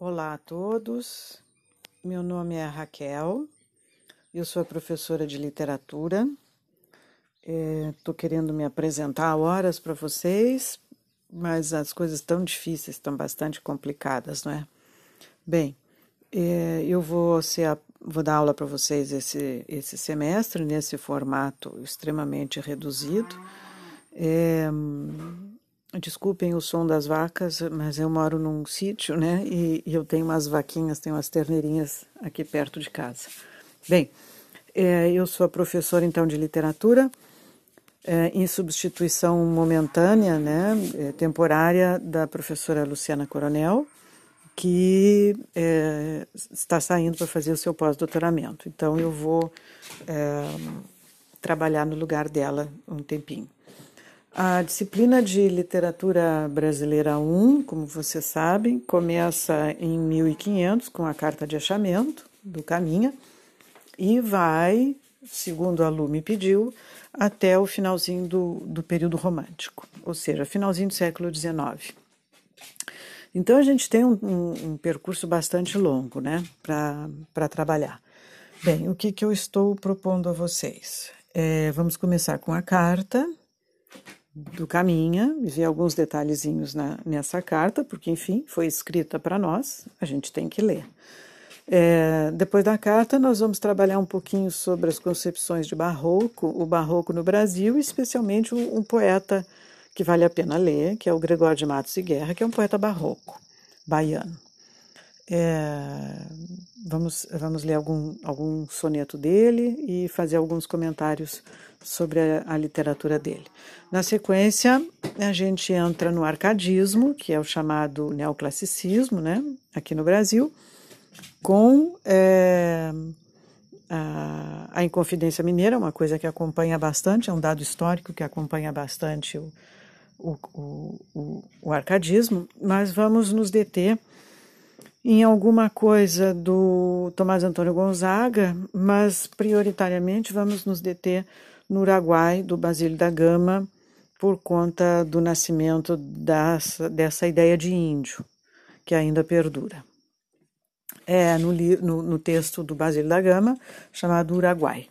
Olá a todos, meu nome é Raquel, eu sou professora de literatura. Estou é, querendo me apresentar horas para vocês, mas as coisas estão difíceis, estão bastante complicadas, não é? Bem, é, eu vou, ser vou dar aula para vocês esse, esse semestre, nesse formato extremamente reduzido. É, Desculpem o som das vacas, mas eu moro num sítio, né? E, e, eu tenho umas vaquinhas, tenho umas terneirinhas aqui perto de casa. Bem, é, eu sou a professora então de literatura, é, em substituição momentânea, né, é, temporária da professora Luciana Coronel, que é, está saindo para fazer o seu pós-doutoramento. Então eu vou é, trabalhar no lugar dela um tempinho. A disciplina de literatura brasileira 1, como vocês sabem, começa em 1500 com a carta de achamento do Caminha e vai, segundo a Lu me pediu, até o finalzinho do, do período romântico, ou seja, finalzinho do século XIX. Então a gente tem um, um, um percurso bastante longo né, para trabalhar. Bem, o que, que eu estou propondo a vocês? É, vamos começar com a carta, do Caminha ver alguns detalhezinhos na, nessa carta, porque, enfim, foi escrita para nós, a gente tem que ler. É, depois da carta, nós vamos trabalhar um pouquinho sobre as concepções de barroco, o barroco no Brasil, especialmente um, um poeta que vale a pena ler, que é o Gregório de Matos e Guerra, que é um poeta barroco, baiano. É, vamos, vamos ler algum, algum soneto dele e fazer alguns comentários sobre a, a, literatura dele. Na sequência, a gente entra no arcadismo, que é o chamado neoclassicismo, né, aqui no Brasil, com é, a, a Inconfidência Mineira, uma coisa que acompanha bastante, é um dado histórico que acompanha bastante o, o, o, o arcadismo, mas vamos nos deter em alguma coisa do Tomás Antônio Gonzaga, mas prioritariamente vamos nos deter no Uruguai, do Basílio da Gama, por conta do nascimento dessa, ideia de índio, que ainda perdura. É no, no, no texto do Basílio da Gama, chamado Uruguai.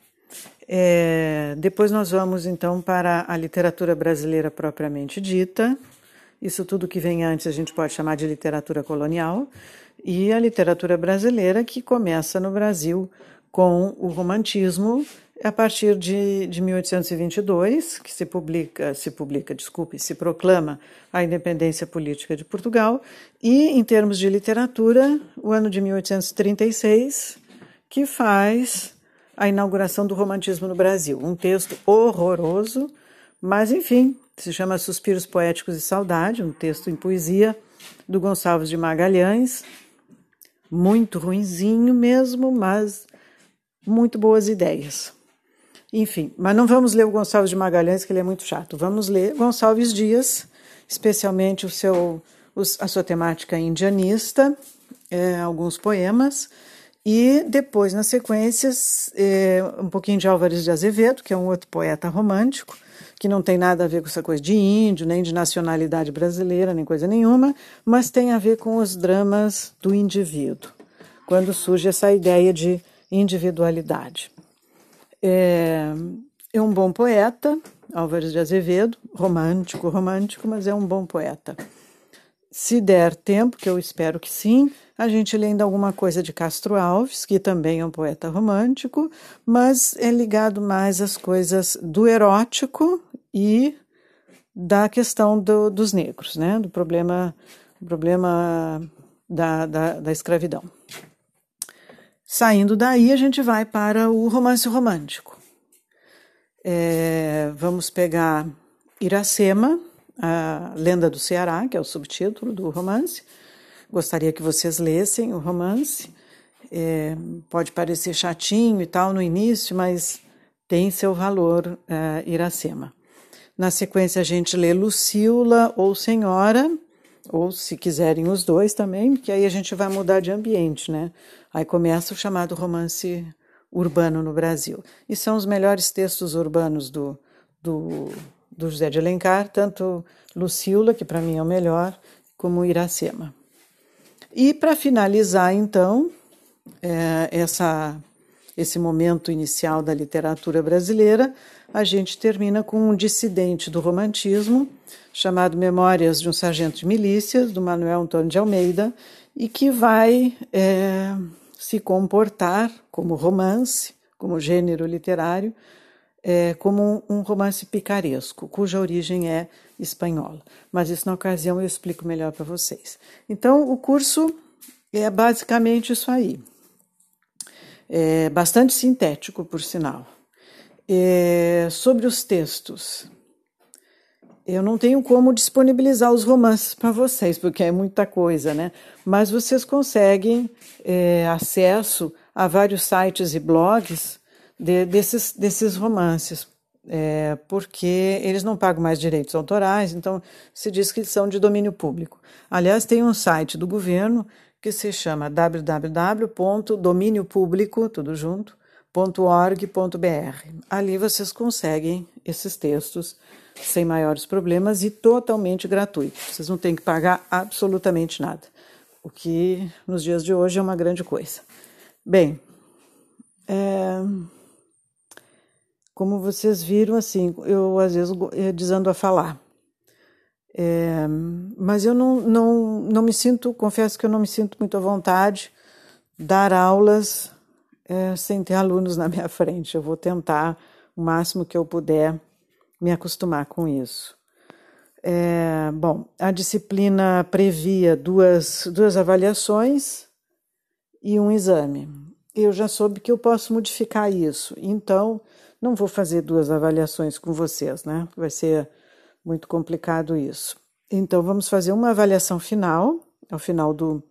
É, depois nós vamos então para a literatura brasileira propriamente dita. Isso tudo que vem antes a gente pode chamar de literatura colonial e a literatura brasileira, que começa no Brasil com o romantismo a partir de, de 1822, que se publica, se publica, desculpe, se proclama a independência política de Portugal, e em termos de literatura, o ano de 1836, que faz a inauguração do romantismo no Brasil. Um texto horroroso, mas enfim, se chama Suspiros Poéticos e Saudade, um texto em poesia do Gonçalves de Magalhães, muito ruinzinho mesmo, mas muito boas ideias. Enfim, mas não vamos ler o Gonçalves de Magalhães, que ele é muito chato. Vamos ler Gonçalves Dias, especialmente o seu, a sua temática indianista, é, alguns poemas, e depois, na sequência, é, um pouquinho de Álvares de Azevedo, que é um outro poeta romântico, que não tem nada a ver com essa coisa de índio, nem de nacionalidade brasileira, nem coisa nenhuma, mas tem a ver com os dramas do indivíduo, quando surge essa ideia de individualidade. É, é um bom poeta, Álvares de Azevedo, romântico, romântico, mas é um bom poeta. Se der tempo, que eu espero que sim, a gente ainda alguma coisa de Castro Alves, que também é um poeta romântico, mas é ligado mais às coisas do erótico e da questão do, dos negros, né? do problema, problema da, da, da escravidão. Saindo daí, a gente vai para o romance romântico. É, vamos pegar Iracema, a Lenda do Ceará, que é o subtítulo do romance. Gostaria que vocês lessem o romance. É, pode parecer chatinho e tal no início, mas tem seu valor, é, Iracema. Na sequência, a gente lê Lucila ou Senhora, ou se quiserem os dois também, porque aí a gente vai mudar de ambiente, né? Aí começa o chamado romance urbano no Brasil. E são os melhores textos urbanos do, do, do José de Alencar, tanto Lucila, que para mim é o melhor, como Iracema. E para finalizar, então, é, essa, esse momento inicial da literatura brasileira, a gente termina com um dissidente do romantismo, chamado Memórias de um Sargento de Milícias, do Manuel Antônio de Almeida, e que vai é, se comportar como romance, como gênero literário, é, como um, um romance picaresco, cuja origem é espanhola. Mas isso na ocasião eu explico melhor para vocês. Então, o curso é basicamente isso aí. É bastante sintético, por sinal. É, sobre os textos, eu não tenho como disponibilizar os romances para vocês, porque é muita coisa, né? Mas vocês conseguem é, acesso a vários sites e blogs de, desses, desses romances, é, porque eles não pagam mais direitos autorais, então se diz que são de domínio público. Aliás, tem um site do governo que se chama www.dominiopublico, tudo junto, .org.br. Ali vocês conseguem esses textos sem maiores problemas e totalmente gratuito. Vocês não têm que pagar absolutamente nada, o que nos dias de hoje é uma grande coisa. Bem, é, como vocês viram, assim, eu às vezes é, desando a falar. É, mas eu não, não, não me sinto, confesso que eu não me sinto muito à vontade dar aulas é, sem ter alunos na minha frente. Eu vou tentar o máximo que eu puder me acostumar com isso. É, bom, a disciplina previa duas, duas avaliações e um exame. Eu já soube que eu posso modificar isso, então não vou fazer duas avaliações com vocês, né? Vai ser muito complicado isso. Então, vamos fazer uma avaliação final, ao final do,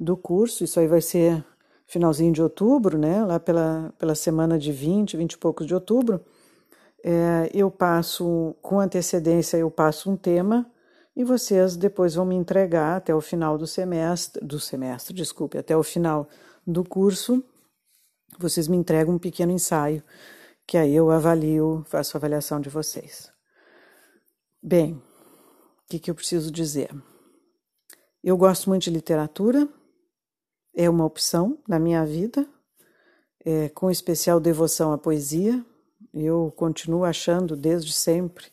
do curso, isso aí vai ser finalzinho de outubro, né? Lá pela, pela semana de 20, 20 e poucos de outubro é, eu passo, com antecedência, eu passo um tema e vocês depois vão me entregar até o final do semestre, do semestre, desculpe, até o final do curso, vocês me entregam um pequeno ensaio, que aí eu avalio, faço a avaliação de vocês. Bem, o que, que eu preciso dizer? Eu gosto muito de literatura, é uma opção na minha vida, é, com especial devoção à poesia, eu continuo achando, desde sempre,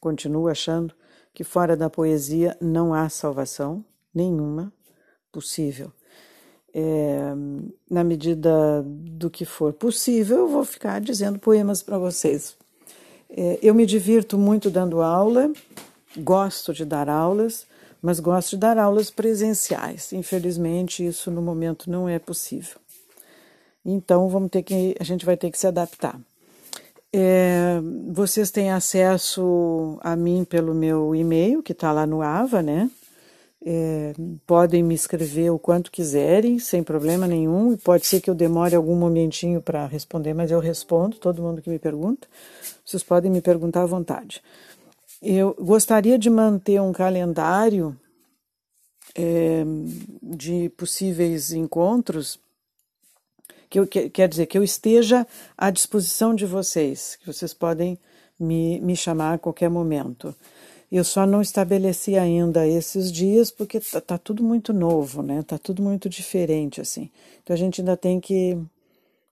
continuo achando que fora da poesia não há salvação nenhuma possível. É, na medida do que for possível, eu vou ficar dizendo poemas para vocês. É, eu me divirto muito dando aula, gosto de dar aulas, mas gosto de dar aulas presenciais. Infelizmente, isso no momento não é possível. Então, vamos ter que, a gente vai ter que se adaptar. É, vocês têm acesso a mim pelo meu e-mail, que está lá no AVA, né? É, podem me escrever o quanto quiserem, sem problema nenhum, e pode ser que eu demore algum momentinho para responder, mas eu respondo todo mundo que me pergunta. Vocês podem me perguntar à vontade. Eu gostaria de manter um calendário é, de possíveis encontros que eu, que, quer dizer, que eu esteja à disposição de vocês, que vocês podem me, me chamar a qualquer momento. Eu só não estabeleci ainda esses dias porque tá, tá, tudo muito novo, né? Tá tudo muito diferente assim. Então a gente ainda tem que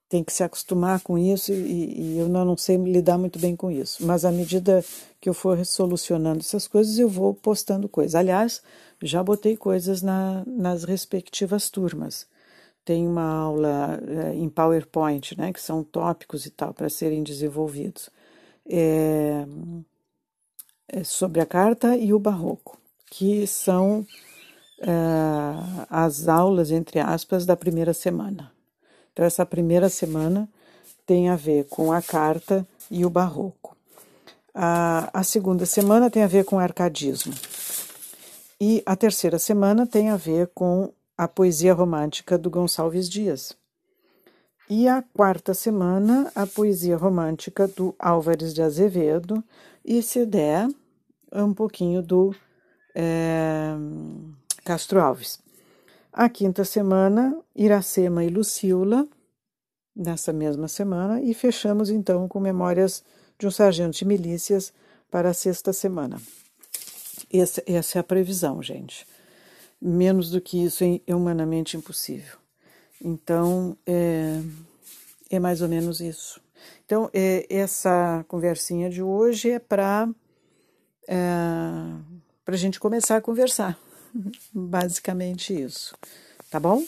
tem que se acostumar com isso e, e eu não, não sei lidar muito bem com isso. Mas à medida que eu for solucionando essas coisas, eu vou postando coisas. Aliás, já botei coisas na, nas respectivas turmas tem uma aula é, em PowerPoint, né, que são tópicos e tal para serem desenvolvidos, é, sobre a carta e o barroco, que são é, as aulas, entre aspas, da primeira semana. Então, essa primeira semana tem a ver com a carta e o barroco. A, a segunda semana tem a ver com o arcadismo. E a terceira semana tem a ver com a poesia romântica do Gonçalves Dias. E a quarta semana, a poesia romântica do Álvares de Azevedo, e se der, um pouquinho do é, Castro Alves. A quinta semana, Iracema e Lucila, nessa mesma semana, e fechamos então com Memórias de um Sargento de Milícias para a sexta semana. Essa, essa é a previsão, gente. Menos do que isso é humanamente impossível. Então, é, é mais ou menos isso. Então, é, essa conversinha de hoje é para é, a gente começar a conversar. Basicamente isso. Tá bom?